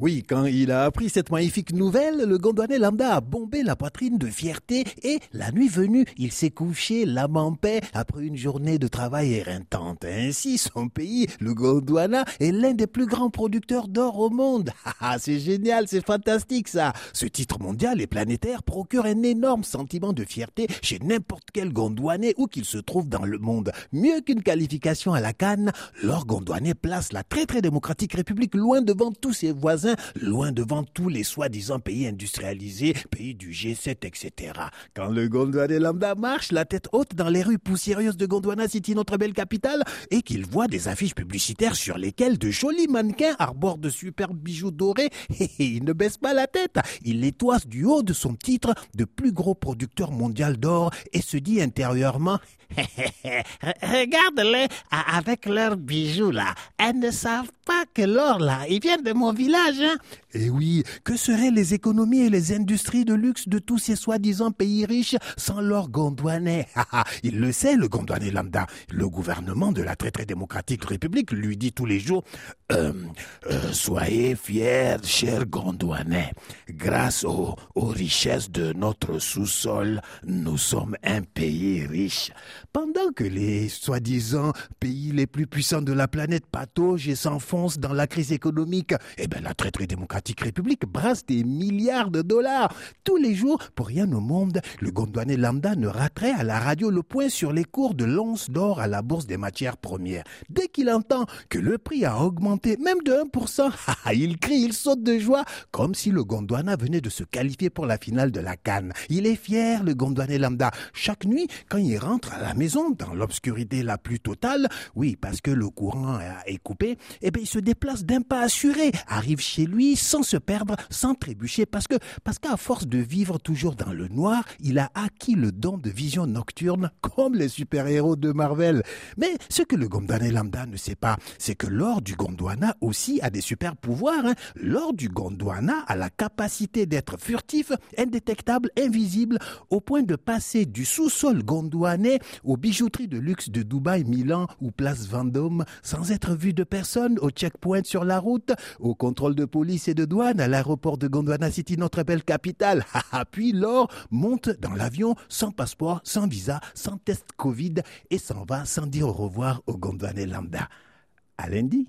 Oui, quand il a appris cette magnifique nouvelle, le Gondwanais lambda a bombé la poitrine de fierté et, la nuit venue, il s'est couché l'âme en paix après une journée de travail éreintante. Ainsi, son pays, le Gondwana, est l'un des plus grands producteurs d'or au monde. Ah, c'est génial, c'est fantastique ça. Ce titre mondial et planétaire procure un énorme sentiment de fierté chez n'importe quel Gondwanais où qu'il se trouve dans le monde. Mieux qu'une qualification à la canne, l'or gondwanais place la très très démocratique République loin devant tous ses voisins loin devant tous les soi-disant pays industrialisés, pays du G7, etc. Quand le Gondwanais lambda marche, la tête haute dans les rues poussiéreuses de Gondwana City, notre belle capitale, et qu'il voit des affiches publicitaires sur lesquelles de jolis mannequins arborent de superbes bijoux dorés, il ne baisse pas la tête. Il les du haut de son titre de plus gros producteur mondial d'or et se dit intérieurement Regarde-les avec leurs bijoux là. Elles ne savent pas que l'or là, il vient de mon village. Hein? Eh oui, que seraient les économies et les industries de luxe de tous ces soi-disant pays riches sans l'or gondouanais? Il le sait, le gondouanais lambda. Le gouvernement de la très très démocratique République lui dit tous les jours euh, euh, Soyez fiers, chers gondouanais. Grâce aux richesses de notre sous-sol, nous sommes un pays riche. Pendant que les soi-disant pays les plus puissants de la planète pataugent et dans la crise économique, eh bien la très démocratique république brasse des milliards de dollars. Tous les jours, pour rien au monde, le gondouanais lambda ne raterait à la radio le point sur les cours de l'once d'or à la bourse des matières premières. Dès qu'il entend que le prix a augmenté, même de 1%, il crie, il saute de joie, comme si le Gondwana venait de se qualifier pour la finale de la Cannes. Il est fier, le gondouanais lambda. Chaque nuit, quand il rentre à la maison, dans l'obscurité la plus totale, oui, parce que le courant est coupé, eh bien, il se déplace d'un pas assuré, arrive chez lui sans se perdre, sans trébucher, parce que, parce qu'à force de vivre toujours dans le noir, il a acquis le don de vision nocturne, comme les super-héros de Marvel. Mais ce que le Gondwana lambda ne sait pas, c'est que l'or du Gondwana aussi a des super pouvoirs. Hein. L'or du Gondwana a la capacité d'être furtif, indétectable, invisible, au point de passer du sous-sol gondouanais aux bijouteries de luxe de Dubaï, Milan ou Place Vendôme sans être vu de personne checkpoint sur la route, au contrôle de police et de douane à l'aéroport de Gondwana City, notre belle capitale. Puis l'or monte dans l'avion sans passeport, sans visa, sans test Covid et s'en va sans dire au revoir au Gondwanais lambda. À lundi.